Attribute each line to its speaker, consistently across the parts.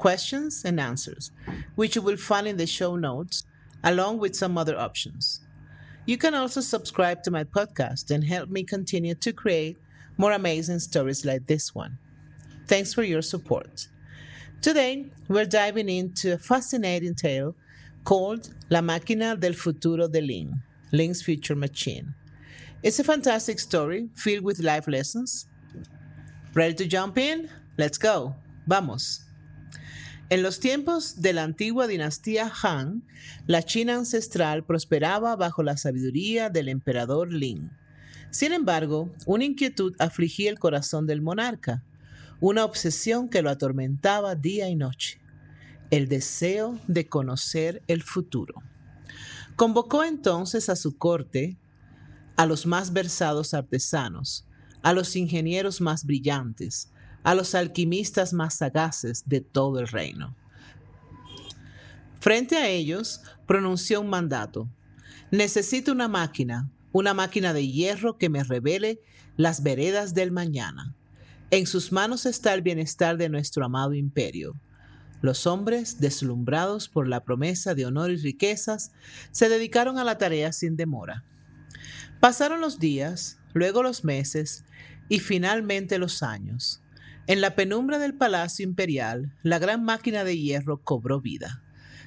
Speaker 1: questions, and answers, which you will find in the show notes, along with some other options. You can also subscribe to my podcast and help me continue to create more amazing stories like this one. Thanks for your support. Today, we're diving into a fascinating tale called La Máquina del Futuro de Ling, Ling's Future Machine. It's a fantastic story filled with life lessons. Ready to jump in? Let's go. Vamos. En los tiempos de la antigua dinastía Han, la China ancestral prosperaba bajo la sabiduría del emperador Lin. Sin embargo, una inquietud afligía el corazón del monarca una obsesión que lo atormentaba día y noche, el deseo de conocer el futuro. Convocó entonces a su corte a los más versados artesanos, a los ingenieros más brillantes, a los alquimistas más sagaces de todo el reino. Frente a ellos, pronunció un mandato. Necesito una máquina, una máquina de hierro que me revele las veredas del mañana. En sus manos está el bienestar de nuestro amado imperio. Los hombres, deslumbrados por la promesa de honor y riquezas, se dedicaron a la tarea sin demora. Pasaron los días, luego los meses y finalmente los años. En la penumbra del palacio imperial, la gran máquina de hierro cobró vida.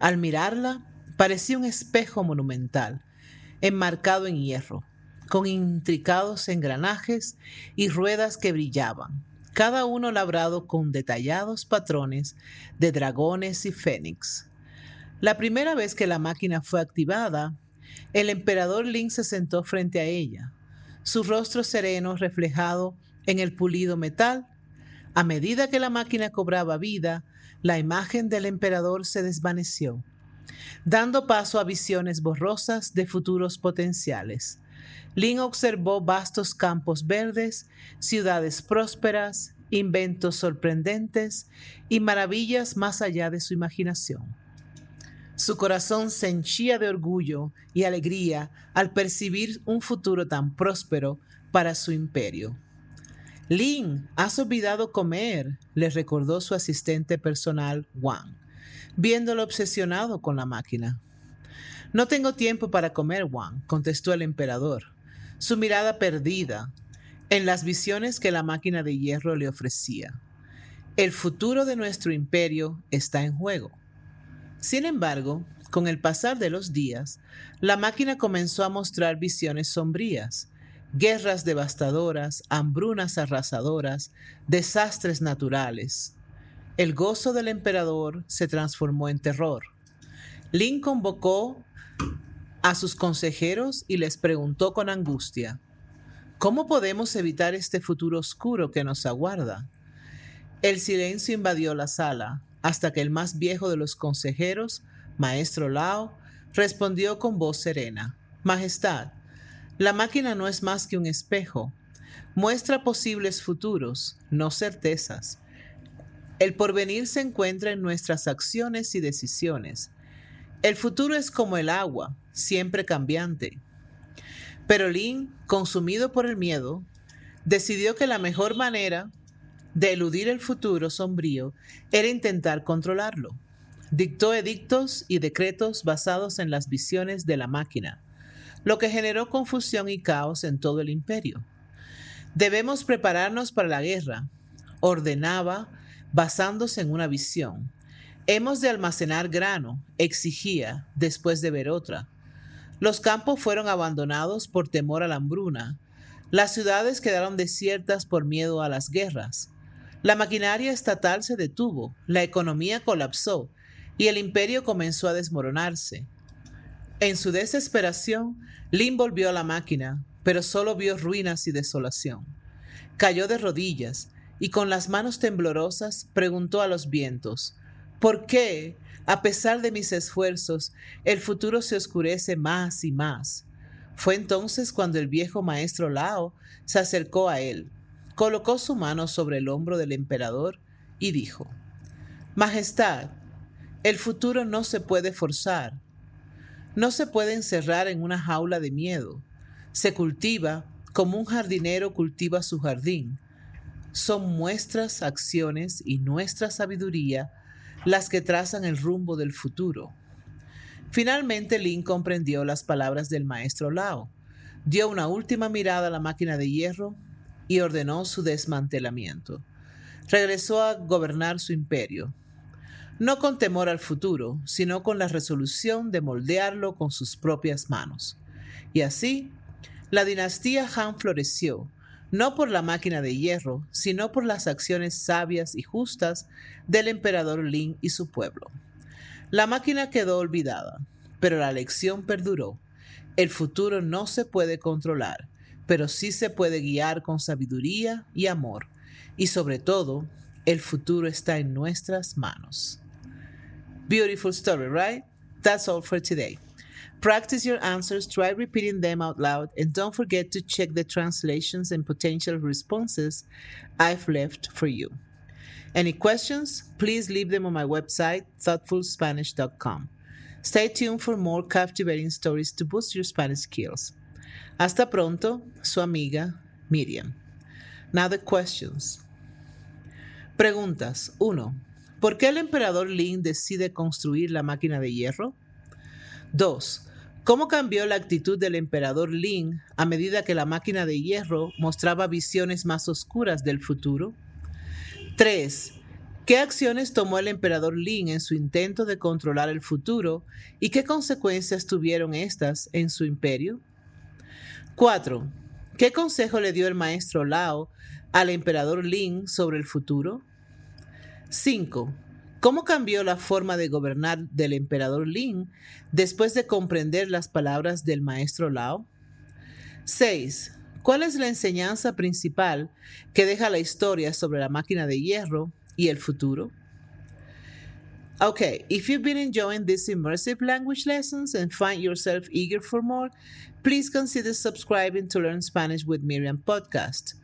Speaker 1: Al mirarla, parecía un espejo monumental, enmarcado en hierro, con intricados engranajes y ruedas que brillaban, cada uno labrado con detallados patrones de dragones y fénix. La primera vez que la máquina fue activada, el emperador Lin se sentó frente a ella, su rostro sereno reflejado en el pulido metal. A medida que la máquina cobraba vida, la imagen del emperador se desvaneció, dando paso a visiones borrosas de futuros potenciales. Lin observó vastos campos verdes, ciudades prósperas, inventos sorprendentes y maravillas más allá de su imaginación. Su corazón se henchía de orgullo y alegría al percibir un futuro tan próspero para su imperio. Lin, has olvidado comer, le recordó su asistente personal, Wang, viéndolo obsesionado con la máquina. No tengo tiempo para comer, Wang, contestó el emperador su mirada perdida en las visiones que la máquina de hierro le ofrecía. El futuro de nuestro imperio está en juego. Sin embargo, con el pasar de los días, la máquina comenzó a mostrar visiones sombrías, guerras devastadoras, hambrunas arrasadoras, desastres naturales. El gozo del emperador se transformó en terror. Lin convocó a sus consejeros y les preguntó con angustia, ¿cómo podemos evitar este futuro oscuro que nos aguarda? El silencio invadió la sala hasta que el más viejo de los consejeros, maestro Lao, respondió con voz serena, Majestad, la máquina no es más que un espejo, muestra posibles futuros, no certezas. El porvenir se encuentra en nuestras acciones y decisiones. El futuro es como el agua, siempre cambiante. Pero Lin, consumido por el miedo, decidió que la mejor manera de eludir el futuro sombrío era intentar controlarlo. Dictó edictos y decretos basados en las visiones de la máquina, lo que generó confusión y caos en todo el imperio. Debemos prepararnos para la guerra, ordenaba basándose en una visión. Hemos de almacenar grano, exigía, después de ver otra. Los campos fueron abandonados por temor a la hambruna. Las ciudades quedaron desiertas por miedo a las guerras. La maquinaria estatal se detuvo, la economía colapsó y el imperio comenzó a desmoronarse. En su desesperación, Lin volvió a la máquina, pero solo vio ruinas y desolación. Cayó de rodillas y con las manos temblorosas preguntó a los vientos, ¿Por qué, a pesar de mis esfuerzos, el futuro se oscurece más y más? Fue entonces cuando el viejo maestro Lao se acercó a él, colocó su mano sobre el hombro del emperador y dijo, Majestad, el futuro no se puede forzar, no se puede encerrar en una jaula de miedo, se cultiva como un jardinero cultiva su jardín. Son nuestras acciones y nuestra sabiduría las que trazan el rumbo del futuro. Finalmente Lin comprendió las palabras del maestro Lao, dio una última mirada a la máquina de hierro y ordenó su desmantelamiento. Regresó a gobernar su imperio, no con temor al futuro, sino con la resolución de moldearlo con sus propias manos. Y así, la dinastía Han floreció, no por la máquina de hierro, sino por las acciones sabias y justas del emperador Lin y su pueblo. La máquina quedó olvidada, pero la lección perduró. El futuro no se puede controlar, pero sí se puede guiar con sabiduría y amor. Y sobre todo, el futuro está en nuestras manos. Beautiful story, right? That's all for today. Practice your answers, try repeating them out loud, and don't forget to check the translations and potential responses I've left for you. Any questions? Please leave them on my website, thoughtfulspanish.com. Stay tuned for more captivating stories to boost your Spanish skills. Hasta pronto, su amiga Miriam. Now the questions. Preguntas 1. ¿Por qué el emperador Lin decide construir la máquina de hierro? 2. ¿Cómo cambió la actitud del emperador Lin a medida que la máquina de hierro mostraba visiones más oscuras del futuro? 3. ¿Qué acciones tomó el emperador Lin en su intento de controlar el futuro y qué consecuencias tuvieron estas en su imperio? 4. ¿Qué consejo le dio el maestro Lao al emperador Lin sobre el futuro? 5. ¿Cómo cambió la forma de gobernar del emperador Lin después de comprender las palabras del maestro Lao? 6. ¿Cuál es la enseñanza principal que deja la historia sobre la máquina de hierro y el futuro? Okay, if you've been enjoying these immersive language lessons and find yourself eager for more, please consider subscribing to Learn Spanish with Miriam podcast.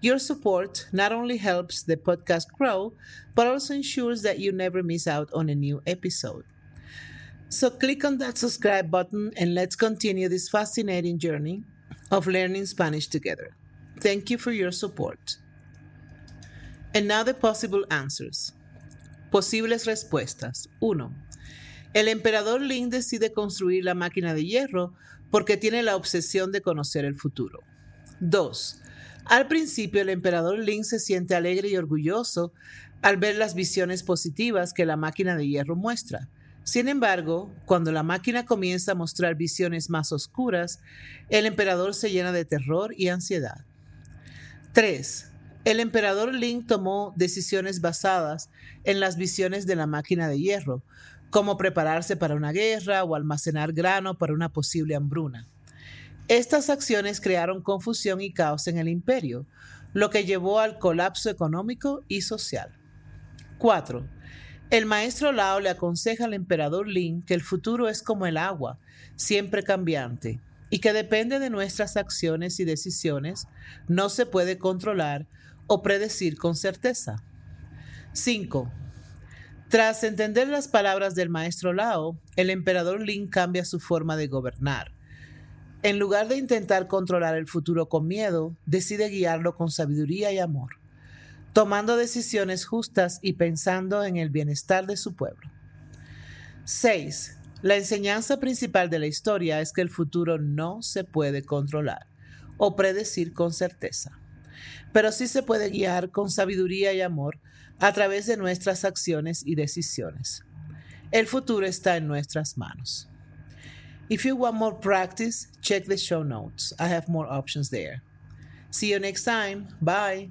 Speaker 1: Your support not only helps the podcast grow, but also ensures that you never miss out on a new episode. So click on that subscribe button and let's continue this fascinating journey of learning Spanish together. Thank you for your support. And now the possible answers. Posibles respuestas. 1. El emperador Lin decide construir la máquina de hierro porque tiene la obsesión de conocer el futuro. 2. Al principio el emperador Lin se siente alegre y orgulloso al ver las visiones positivas que la máquina de hierro muestra. Sin embargo, cuando la máquina comienza a mostrar visiones más oscuras, el emperador se llena de terror y ansiedad. 3. El emperador Lin tomó decisiones basadas en las visiones de la máquina de hierro, como prepararse para una guerra o almacenar grano para una posible hambruna. Estas acciones crearon confusión y caos en el imperio, lo que llevó al colapso económico y social. 4. El maestro Lao le aconseja al emperador Lin que el futuro es como el agua, siempre cambiante, y que depende de nuestras acciones y decisiones, no se puede controlar o predecir con certeza. 5. Tras entender las palabras del maestro Lao, el emperador Lin cambia su forma de gobernar. En lugar de intentar controlar el futuro con miedo, decide guiarlo con sabiduría y amor tomando decisiones justas y pensando en el bienestar de su pueblo. 6. La enseñanza principal de la historia es que el futuro no se puede controlar o predecir con certeza, pero sí se puede guiar con sabiduría y amor a través de nuestras acciones y decisiones. El futuro está en nuestras manos. If you want more practice, check the show notes. I have more options there. See you next time. Bye.